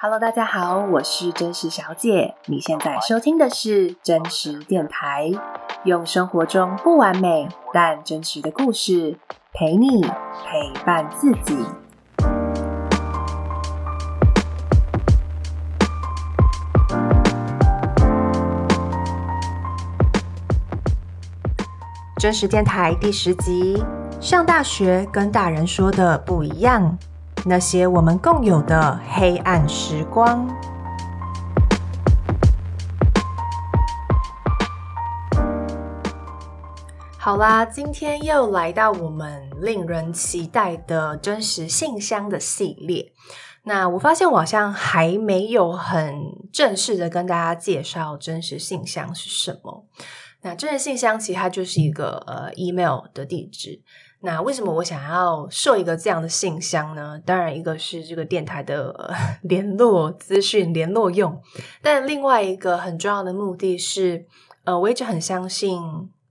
Hello，大家好，我是真实小姐。你现在收听的是真实电台，用生活中不完美但真实的故事陪你陪伴自己。真实电台第十集：上大学跟大人说的不一样。那些我们共有的黑暗时光。好啦，今天又来到我们令人期待的真实信箱的系列。那我发现我好像还没有很正式的跟大家介绍真实信箱是什么。那真实信箱其实它就是一个呃 email 的地址。那为什么我想要设一个这样的信箱呢？当然，一个是这个电台的、联络资讯联络用，但另外一个很重要的目的是，呃，我一直很相信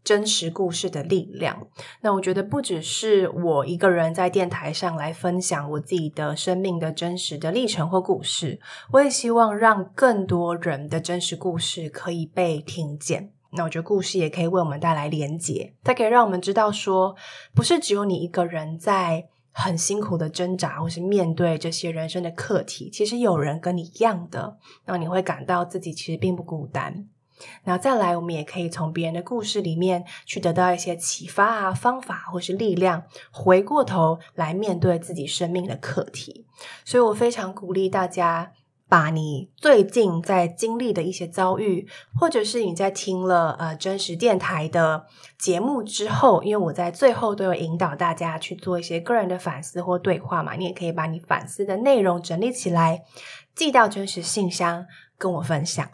真实故事的力量。那我觉得不只是我一个人在电台上来分享我自己的生命的真实的历程或故事，我也希望让更多人的真实故事可以被听见。那我觉得故事也可以为我们带来连结，它可以让我们知道说，不是只有你一个人在很辛苦的挣扎，或是面对这些人生的课题，其实有人跟你一样的，那你会感到自己其实并不孤单。那再来，我们也可以从别人的故事里面去得到一些启发啊、方法或是力量，回过头来面对自己生命的课题。所以我非常鼓励大家。把你最近在经历的一些遭遇，或者是你在听了呃真实电台的节目之后，因为我在最后都有引导大家去做一些个人的反思或对话嘛，你也可以把你反思的内容整理起来，寄到真实信箱跟我分享。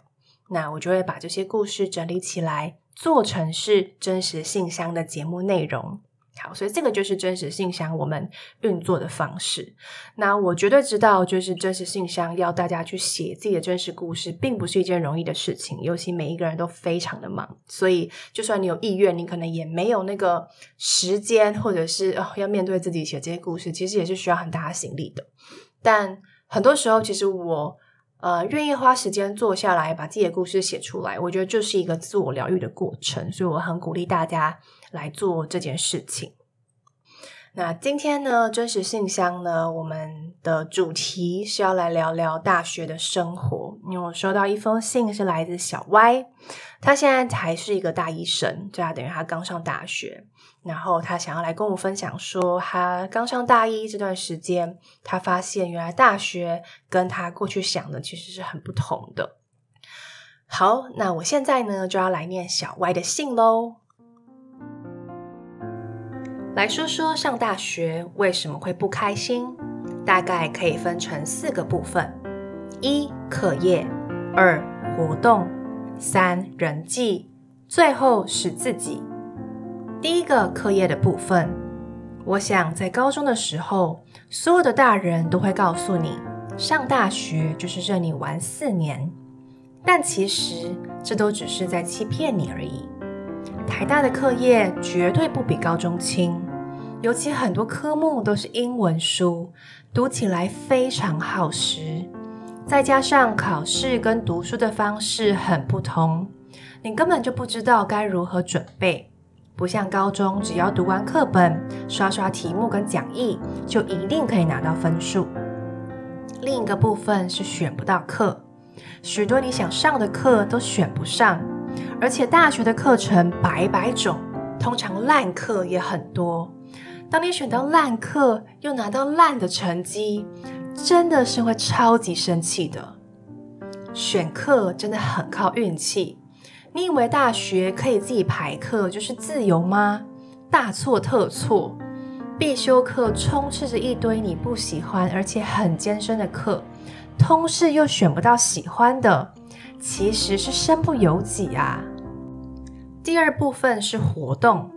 那我就会把这些故事整理起来，做成是真实信箱的节目内容。好，所以这个就是真实信箱我们运作的方式。那我绝对知道，就是真实信箱要大家去写自己的真实故事，并不是一件容易的事情。尤其每一个人都非常的忙，所以就算你有意愿，你可能也没有那个时间，或者是哦要面对自己写这些故事，其实也是需要很大的心力的。但很多时候，其实我呃愿意花时间坐下来把自己的故事写出来，我觉得就是一个自我疗愈的过程。所以我很鼓励大家。来做这件事情。那今天呢，真实信箱呢，我们的主题是要来聊聊大学的生活。因为我收到一封信，是来自小歪，他现在还是一个大一生，就他等于他刚上大学。然后他想要来跟我分享说，他刚上大一这段时间，他发现原来大学跟他过去想的其实是很不同的。好，那我现在呢，就要来念小歪的信喽。来说说上大学为什么会不开心，大概可以分成四个部分：一、课业；二、活动；三、人际；最后是自己。第一个课业的部分，我想在高中的时候，所有的大人都会告诉你，上大学就是任你玩四年，但其实这都只是在欺骗你而已。台大的课业绝对不比高中轻。尤其很多科目都是英文书，读起来非常耗时，再加上考试跟读书的方式很不同，你根本就不知道该如何准备。不像高中，只要读完课本、刷刷题目跟讲义，就一定可以拿到分数。另一个部分是选不到课，许多你想上的课都选不上，而且大学的课程百百种，通常烂课也很多。当你选到烂课，又拿到烂的成绩，真的是会超级生气的。选课真的很靠运气。你以为大学可以自己排课就是自由吗？大错特错。必修课充斥着一堆你不喜欢而且很艰深的课，通识又选不到喜欢的，其实是身不由己啊。第二部分是活动。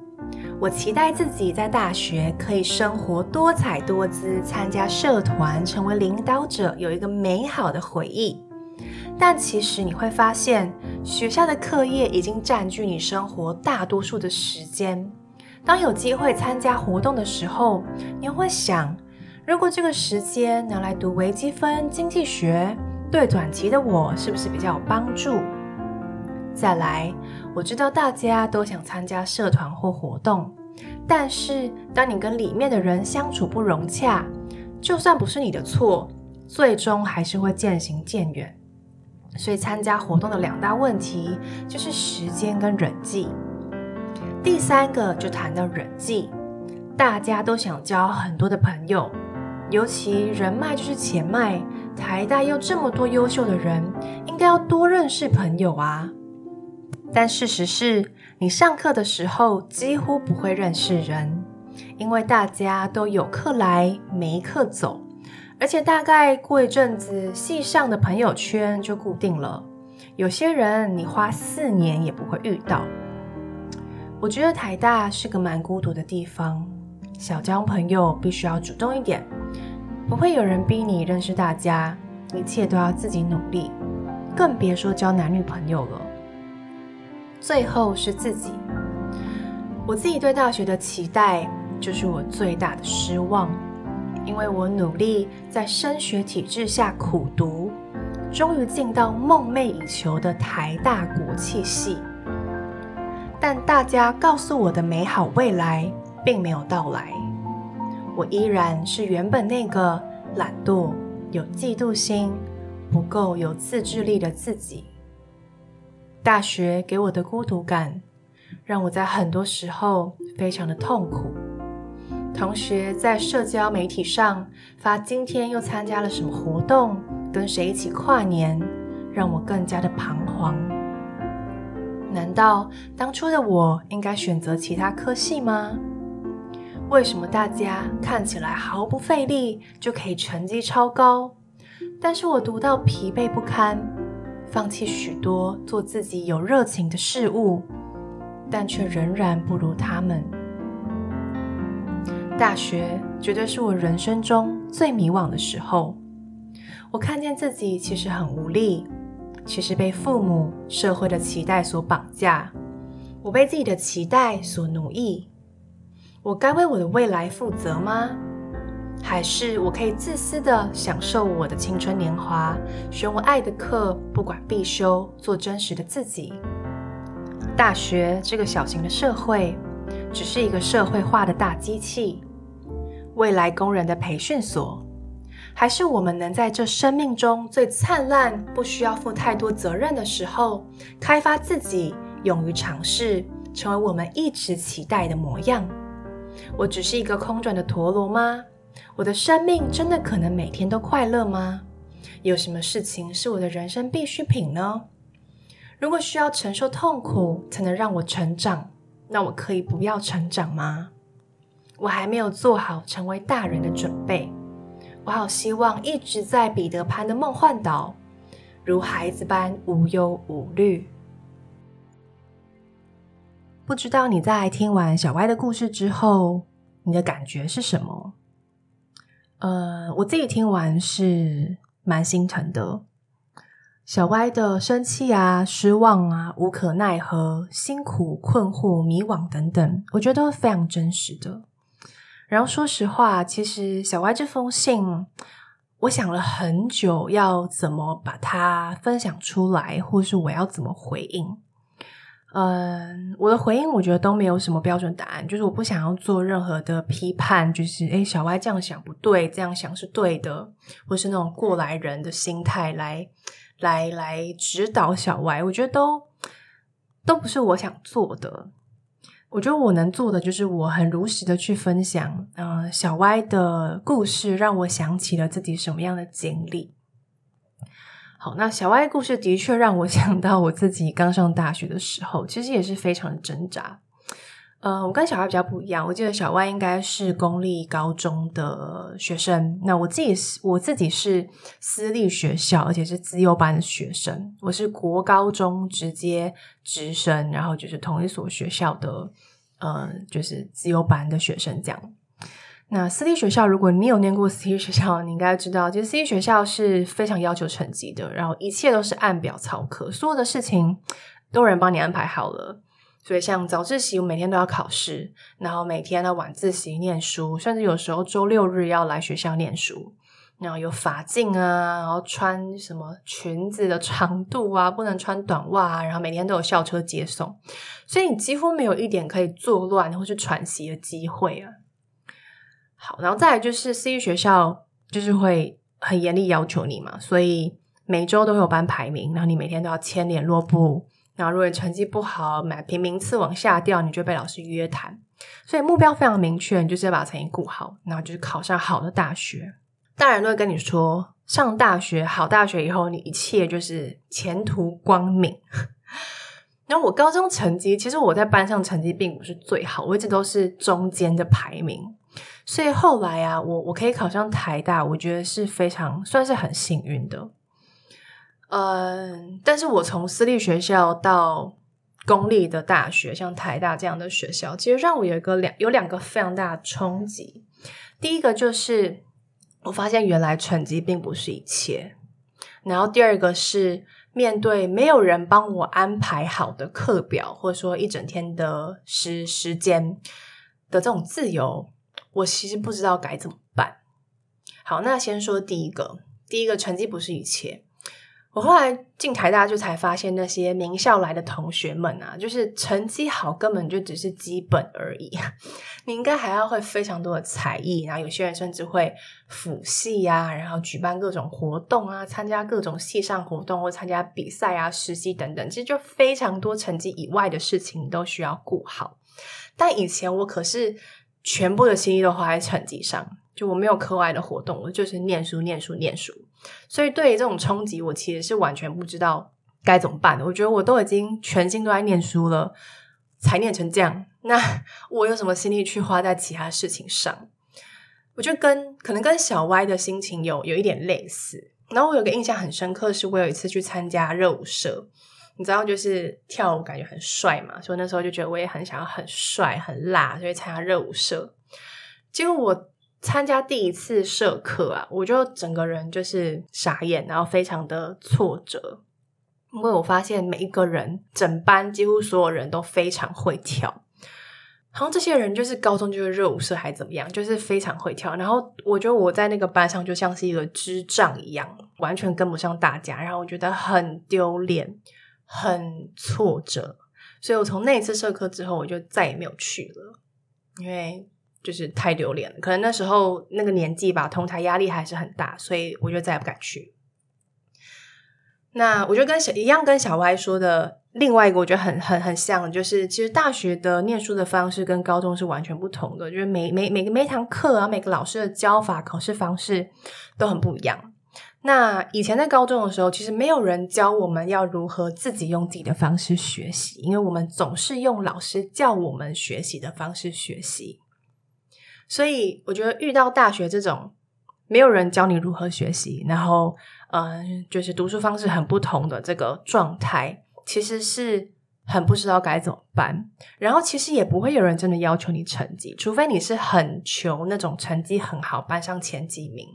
我期待自己在大学可以生活多彩多姿，参加社团，成为领导者，有一个美好的回忆。但其实你会发现，学校的课业已经占据你生活大多数的时间。当有机会参加活动的时候，你会想：如果这个时间拿来读微积分、经济学，对短期的我是不是比较有帮助？再来，我知道大家都想参加社团或活动，但是当你跟里面的人相处不融洽，就算不是你的错，最终还是会渐行渐远。所以参加活动的两大问题就是时间跟人际。第三个就谈到人际，大家都想交很多的朋友，尤其人脉就是钱脉，台大又这么多优秀的人，应该要多认识朋友啊。但事实是，你上课的时候几乎不会认识人，因为大家都有课来没课走。而且大概过一阵子，系上的朋友圈就固定了。有些人你花四年也不会遇到。我觉得台大是个蛮孤独的地方，小交朋友必须要主动一点，不会有人逼你认识大家，一切都要自己努力，更别说交男女朋友了。最后是自己，我自己对大学的期待，就是我最大的失望。因为我努力在升学体制下苦读，终于进到梦寐以求的台大国企系，但大家告诉我的美好未来并没有到来，我依然是原本那个懒惰、有嫉妒心、不够有自制力的自己。大学给我的孤独感，让我在很多时候非常的痛苦。同学在社交媒体上发今天又参加了什么活动，跟谁一起跨年，让我更加的彷徨。难道当初的我应该选择其他科系吗？为什么大家看起来毫不费力就可以成绩超高，但是我读到疲惫不堪，放弃许多做自己有热情的事物，但却仍然不如他们？大学绝对是我人生中最迷惘的时候。我看见自己其实很无力，其实被父母、社会的期待所绑架。我被自己的期待所奴役。我该为我的未来负责吗？还是我可以自私的享受我的青春年华，选我爱的课，不管必修，做真实的自己？大学这个小型的社会，只是一个社会化的大机器。未来工人的培训所，还是我们能在这生命中最灿烂、不需要负太多责任的时候，开发自己，勇于尝试，成为我们一直期待的模样？我只是一个空转的陀螺吗？我的生命真的可能每天都快乐吗？有什么事情是我的人生必需品呢？如果需要承受痛苦才能让我成长，那我可以不要成长吗？我还没有做好成为大人的准备，我好希望一直在彼得潘的梦幻岛，如孩子般无忧无虑。不知道你在听完小歪的故事之后，你的感觉是什么？呃，我自己听完是蛮心疼的。小歪的生气啊、失望啊、无可奈何、辛苦、困惑、迷惘等等，我觉得都非常真实的。然后说实话，其实小歪这封信，我想了很久，要怎么把它分享出来，或是我要怎么回应。嗯，我的回应我觉得都没有什么标准答案，就是我不想要做任何的批判，就是诶，小歪这样想不对，这样想是对的，或是那种过来人的心态来来来指导小歪，我觉得都都不是我想做的。我觉得我能做的就是我很如实的去分享，呃，小歪的故事让我想起了自己什么样的经历。好，那小歪故事的确让我 想到我自己刚上大学的时候，其实也是非常的挣扎。呃，我跟小歪比较不一样，我记得小歪应该是公立高中的学生，那我自己是我自己是私立学校，而且是资优班的学生。我是国高中直接直升，然后就是同一所学校的，呃，就是资优班的学生这样。那私立学校，如果你有念过私立学校，你应该知道，其实私立学校是非常要求成绩的，然后一切都是按表操课，所有的事情都有人帮你安排好了。所以像早自习，我每天都要考试，然后每天的晚自习念书，甚至有时候周六日要来学校念书。然后有发禁啊，然后穿什么裙子的长度啊，不能穿短袜啊，然后每天都有校车接送，所以你几乎没有一点可以作乱或是喘息的机会啊。好，然后再来就是私立学校，就是会很严厉要求你嘛，所以每周都会有班排名，然后你每天都要签联络簿。然后，如果你成绩不好，买评名次往下掉，你就被老师约谈。所以目标非常明确，你就是要把成绩顾好，然后就是考上好的大学。大人都会跟你说，上大学好大学以后，你一切就是前途光明。然后我高中成绩，其实我在班上成绩并不是最好，我一直都是中间的排名。所以后来啊，我我可以考上台大，我觉得是非常算是很幸运的。嗯，但是我从私立学校到公立的大学，像台大这样的学校，其实让我有一个两有两个非常大的冲击。第一个就是我发现原来成绩并不是一切，然后第二个是面对没有人帮我安排好的课表，或者说一整天的时时间的这种自由，我其实不知道该怎么办。好，那先说第一个，第一个成绩不是一切。我后来进台大，就才发现那些名校来的同学们啊，就是成绩好根本就只是基本而已。你应该还要会非常多的才艺，然后有些人甚至会辅系呀，然后举办各种活动啊，参加各种系上活动或参加比赛啊、实习等等，其实就非常多成绩以外的事情都需要顾好。但以前我可是全部的心力都花在成绩上。就我没有课外的活动，我就是念书、念书、念书。所以对于这种冲击，我其实是完全不知道该怎么办的。我觉得我都已经全心都在念书了，才念成这样，那 我有什么心力去花在其他事情上？我觉得跟可能跟小歪的心情有有一点类似。然后我有个印象很深刻，是我有一次去参加热舞社，你知道，就是跳舞感觉很帅嘛，所以那时候就觉得我也很想要很帅、很辣，所以参加热舞社。结果我。参加第一次社课啊，我就整个人就是傻眼，然后非常的挫折，因为我发现每一个人，整班几乎所有人都非常会跳，好像这些人就是高中就是热舞社还怎么样，就是非常会跳。然后我觉得我在那个班上就像是一个智障一样，完全跟不上大家，然后我觉得很丢脸，很挫折。所以我从那一次社课之后，我就再也没有去了，因为。就是太丢脸了，可能那时候那个年纪吧，同台压力还是很大，所以我就再也不敢去。那我觉得跟小一样，跟小歪说的另外一个，我觉得很很很像，就是其实大学的念书的方式跟高中是完全不同的，就是每每每个每堂课啊，每个老师的教法、考试方式都很不一样。那以前在高中的时候，其实没有人教我们要如何自己用自己的方式学习，因为我们总是用老师教我们学习的方式学习。所以我觉得遇到大学这种没有人教你如何学习，然后嗯、呃，就是读书方式很不同的这个状态，其实是很不知道该怎么办。然后其实也不会有人真的要求你成绩，除非你是很求那种成绩很好，班上前几名，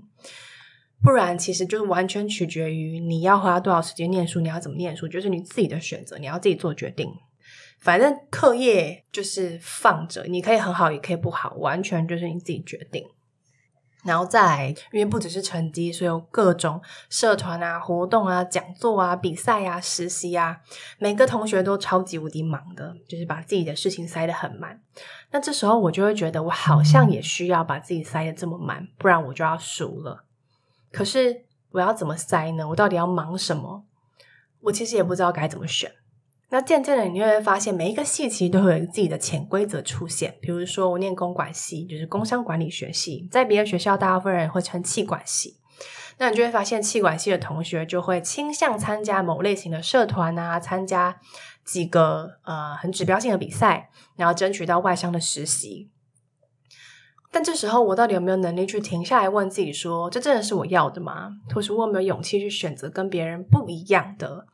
不然其实就是完全取决于你要花多少时间念书，你要怎么念书，就是你自己的选择，你要自己做决定。反正课业就是放着，你可以很好，也可以不好，完全就是你自己决定。然后再来，因为不只是成绩，所有各种社团啊、活动啊、讲座啊、比赛啊、实习啊，每个同学都超级无敌忙的，就是把自己的事情塞得很满。那这时候我就会觉得，我好像也需要把自己塞得这么满，不然我就要输了。可是我要怎么塞呢？我到底要忙什么？我其实也不知道该怎么选。那渐渐的，你就会发现每一个系其实都会有自己的潜规则出现。比如说，我念公管系，就是工商管理学系，在别的学校，大部分人会称气管系。那你就会发现，气管系的同学就会倾向参加某类型的社团啊，参加几个呃很指标性的比赛，然后争取到外商的实习。但这时候，我到底有没有能力去停下来问自己说，这真的是我要的吗？或是我有没有勇气去选择跟别人不一样的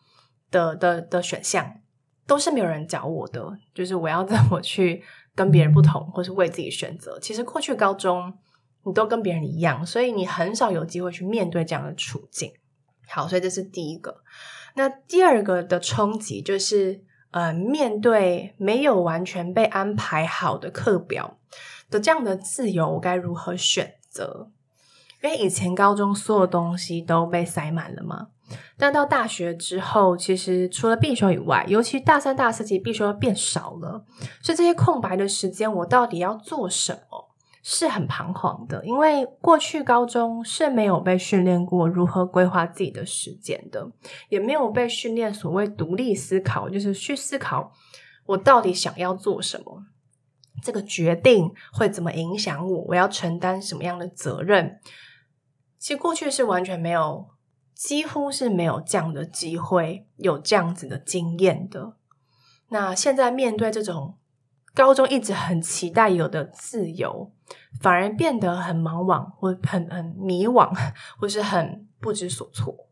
的的的选项？都是没有人教我的，就是我要怎么去跟别人不同，或是为自己选择。其实过去高中你都跟别人一样，所以你很少有机会去面对这样的处境。好，所以这是第一个。那第二个的冲击就是，呃，面对没有完全被安排好的课表的这样的自由，我该如何选择？因为以前高中所有东西都被塞满了嘛，但到大学之后，其实除了必修以外，尤其大三、大四，其实必修变少了，所以这些空白的时间，我到底要做什么？是很彷徨的，因为过去高中是没有被训练过如何规划自己的时间的，也没有被训练所谓独立思考，就是去思考我到底想要做什么。这个决定会怎么影响我？我要承担什么样的责任？其实过去是完全没有，几乎是没有这样的机会，有这样子的经验的。那现在面对这种高中一直很期待有的自由，反而变得很茫惘，或很很迷惘，或是很不知所措。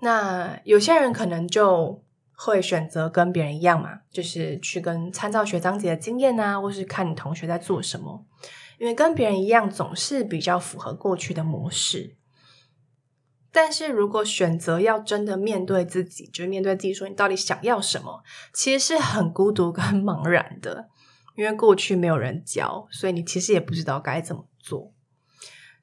那有些人可能就。会选择跟别人一样嘛，就是去跟参照学长姐的经验啊，或是看你同学在做什么，因为跟别人一样总是比较符合过去的模式。但是如果选择要真的面对自己，就面对自己说你到底想要什么，其实是很孤独跟 茫然的，因为过去没有人教，所以你其实也不知道该怎么做。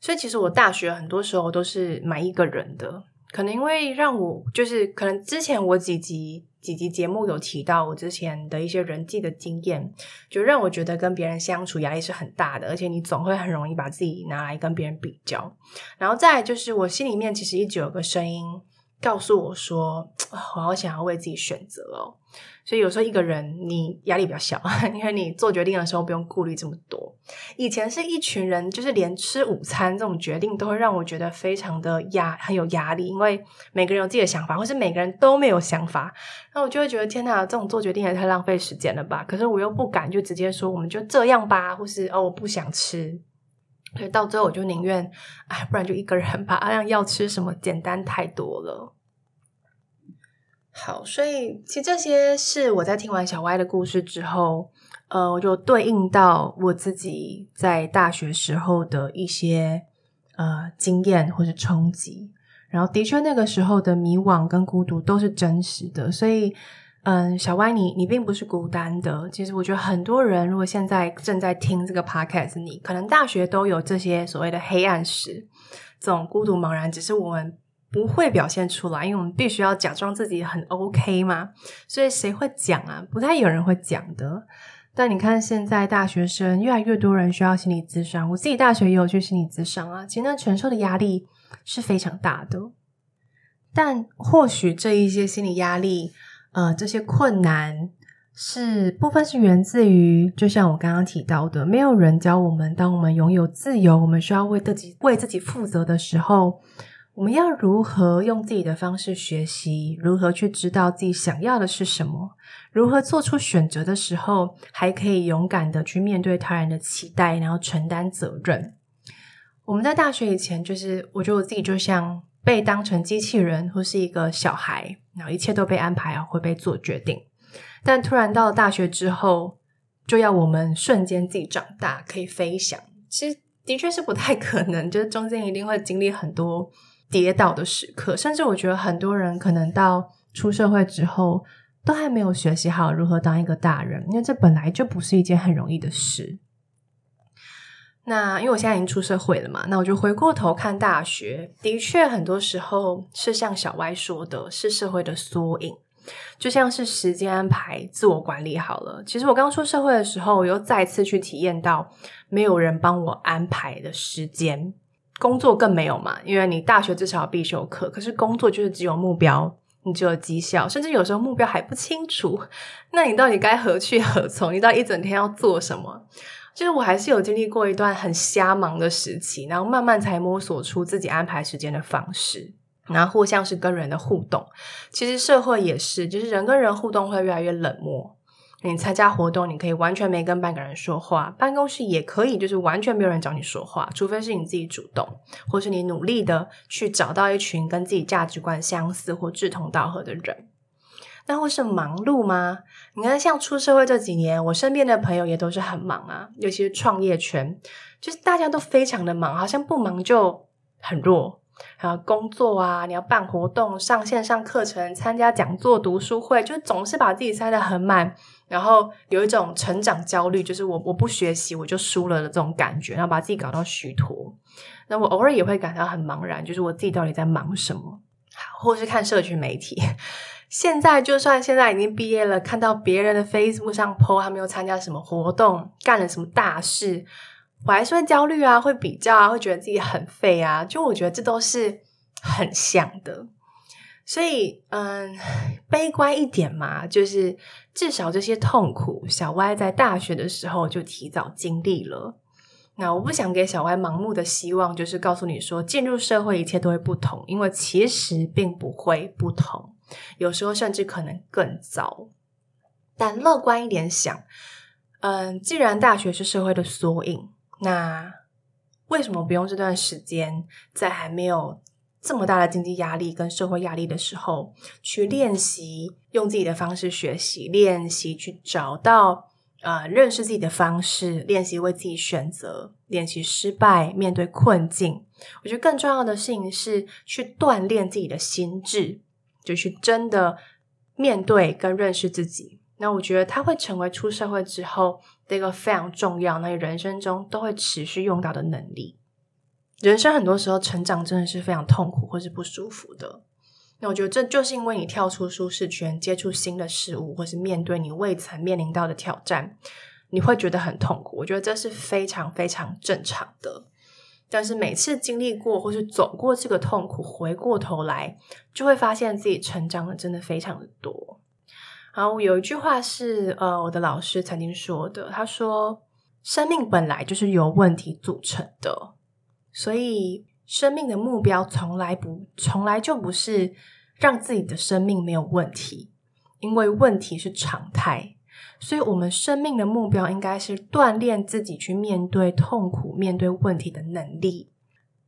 所以其实我大学很多时候都是蛮一个人的。可能因为让我就是可能之前我几集几集节目有提到我之前的一些人际的经验，就让我觉得跟别人相处压力是很大的，而且你总会很容易把自己拿来跟别人比较。然后再就是我心里面其实一直有个声音告诉我说，我好想要为自己选择哦。所以有时候一个人你压力比较小，因为你做决定的时候不用顾虑这么多。以前是一群人，就是连吃午餐这种决定都会让我觉得非常的压，很有压力，因为每个人有自己的想法，或是每个人都没有想法，那我就会觉得天哪，这种做决定也太浪费时间了吧？可是我又不敢就直接说我们就这样吧，或是哦我不想吃，所以到最后我就宁愿哎，不然就一个人吧，这样要吃什么简单太多了。好，所以其实这些是我在听完小歪的故事之后，呃，我就对应到我自己在大学时候的一些呃经验或是冲击，然后的确那个时候的迷惘跟孤独都是真实的，所以嗯、小歪你你并不是孤单的。其实我觉得很多人如果现在正在听这个 podcast，你可能大学都有这些所谓的黑暗史，这种孤独茫然，只是我们。不会表现出来，因为我们必须要假装自己很 OK 嘛，所以谁会讲啊？不太有人会讲的。但你看，现在大学生越来越多人需要心理咨商，我自己大学也有去心理咨商啊，其实那承受的压力是非常大的。但或许这一些心理压力，呃，这些困难是部分是源自于，就像我刚刚提到的，没有人教我们，当我们拥有自由，我们需要为自己为自己负责的时候。我们要如何用自己的方式学习？如何去知道自己想要的是什么？如何做出选择的时候，还可以勇敢的去面对他人的期待，然后承担责任？我们在大学以前，就是我觉得我自己就像被当成机器人或是一个小孩，然后一切都被安排好，会被做决定。但突然到了大学之后，就要我们瞬间自己长大，可以飞翔。其实的确是不太可能，就是中间一定会经历很多。跌倒的时刻，甚至我觉得很多人可能到出社会之后，都还没有学习好如何当一个大人，因为这本来就不是一件很容易的事。那因为我现在已经出社会了嘛，那我就回过头看大学，的确很多时候是像小歪说的，是社会的缩影，就像是时间安排、自我管理好了。其实我刚出社会的时候，我又再次去体验到没有人帮我安排的时间。工作更没有嘛，因为你大学至少有必修课，可是工作就是只有目标，你只有绩效，甚至有时候目标还不清楚，那你到底该何去何从？你到一整天要做什么？就是我还是有经历过一段很瞎忙的时期，然后慢慢才摸索出自己安排时间的方式，然后或像是跟人的互动，其实社会也是，就是人跟人互动会越来越冷漠。你参加活动，你可以完全没跟半个人说话；办公室也可以，就是完全没有人找你说话，除非是你自己主动，或是你努力的去找到一群跟自己价值观相似或志同道合的人。那会是忙碌吗？你看，像出社会这几年，我身边的朋友也都是很忙啊，尤其是创业圈，就是大家都非常的忙，好像不忙就很弱，还有工作啊，你要办活动、上线上课程、参加讲座、读书会，就总是把自己塞得很满，然后有一种成长焦虑，就是我我不学习我就输了的这种感觉，然后把自己搞到虚脱。那我偶尔也会感到很茫然，就是我自己到底在忙什么？或是看社群媒体。现在就算现在已经毕业了，看到别人的 Facebook 上 po 他们又参加什么活动，干了什么大事，我还是会焦虑啊，会比较啊，会觉得自己很废啊。就我觉得这都是很像的，所以嗯，悲观一点嘛，就是至少这些痛苦，小歪在大学的时候就提早经历了。那我不想给小歪盲目的希望，就是告诉你说进入社会一切都会不同，因为其实并不会不同。有时候甚至可能更糟，但乐观一点想，嗯，既然大学是社会的缩影，那为什么不用这段时间，在还没有这么大的经济压力跟社会压力的时候，去练习用自己的方式学习，练习去找到呃认识自己的方式，练习为自己选择，练习失败，面对困境。我觉得更重要的事情是去锻炼自己的心智。就是真的面对跟认识自己，那我觉得它会成为出社会之后的一个非常重要，那人生中都会持续用到的能力。人生很多时候成长真的是非常痛苦或是不舒服的，那我觉得这就是因为你跳出舒适圈，接触新的事物，或是面对你未曾面临到的挑战，你会觉得很痛苦。我觉得这是非常非常正常的。但是每次经历过或是走过这个痛苦，回过头来就会发现自己成长的真的非常的多。然后有一句话是，呃，我的老师曾经说的，他说：“生命本来就是由问题组成的，所以生命的目标从来不，从来就不是让自己的生命没有问题，因为问题是常态。”所以，我们生命的目标应该是锻炼自己去面对痛苦、面对问题的能力，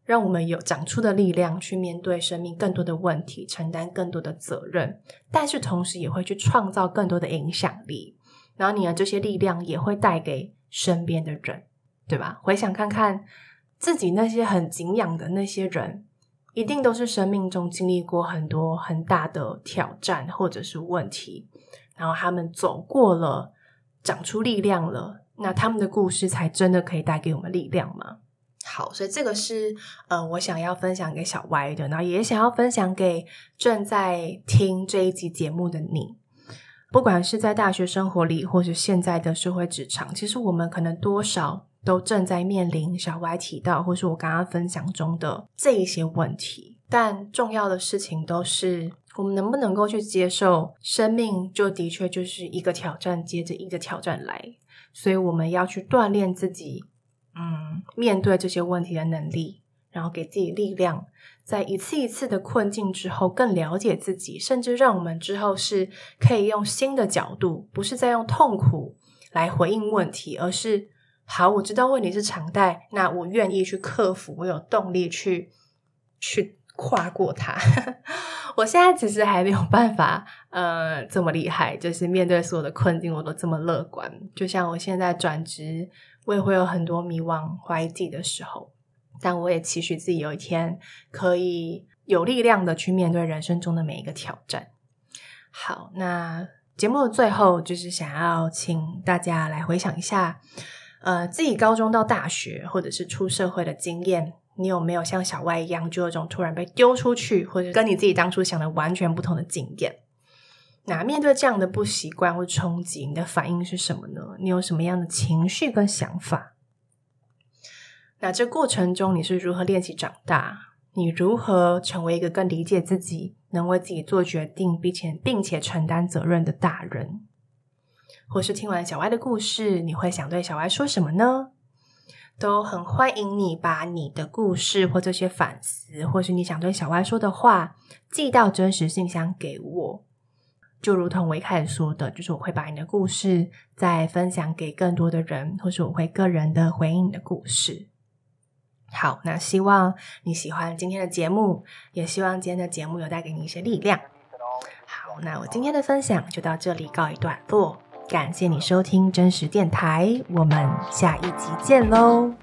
让我们有长出的力量去面对生命更多的问题，承担更多的责任。但是，同时也会去创造更多的影响力。然后，你的这些力量也会带给身边的人，对吧？回想看看自己那些很敬仰的那些人，一定都是生命中经历过很多很大的挑战或者是问题。然后他们走过了，长出力量了，那他们的故事才真的可以带给我们力量吗？好，所以这个是呃，我想要分享给小歪的，然后也想要分享给正在听这一集节目的你。不管是在大学生活里，或是现在的社会职场，其实我们可能多少都正在面临小歪提到，或是我刚刚分享中的这一些问题。但重要的事情都是。我们能不能够去接受生命，就的确就是一个挑战接着一个挑战来，所以我们要去锻炼自己，嗯，面对这些问题的能力，然后给自己力量，在一次一次的困境之后，更了解自己，甚至让我们之后是可以用新的角度，不是在用痛苦来回应问题，而是好，我知道问题是常态，那我愿意去克服，我有动力去去跨过它。我现在其实还没有办法，呃，这么厉害，就是面对所有的困境，我都这么乐观。就像我现在转职，我也会有很多迷惘、怀疑自己的时候，但我也期许自己有一天可以有力量的去面对人生中的每一个挑战。好，那节目的最后，就是想要请大家来回想一下，呃，自己高中到大学，或者是出社会的经验。你有没有像小歪一样，就有种突然被丢出去，或者跟你自己当初想的完全不同的经验？那面对这样的不习惯或冲击，你的反应是什么呢？你有什么样的情绪跟想法？那这过程中你是如何练习长大？你如何成为一个更理解自己、能为自己做决定，并且并且承担责任的大人？或是听完小歪的故事，你会想对小歪说什么呢？都很欢迎你把你的故事或这些反思，或是你想对小歪说的话，寄到真实信箱给我。就如同我一开始说的，就是我会把你的故事再分享给更多的人，或是我会个人的回应你的故事。好，那希望你喜欢今天的节目，也希望今天的节目有带给你一些力量。好，那我今天的分享就到这里告一段落。感谢你收听真实电台，我们下一集见喽。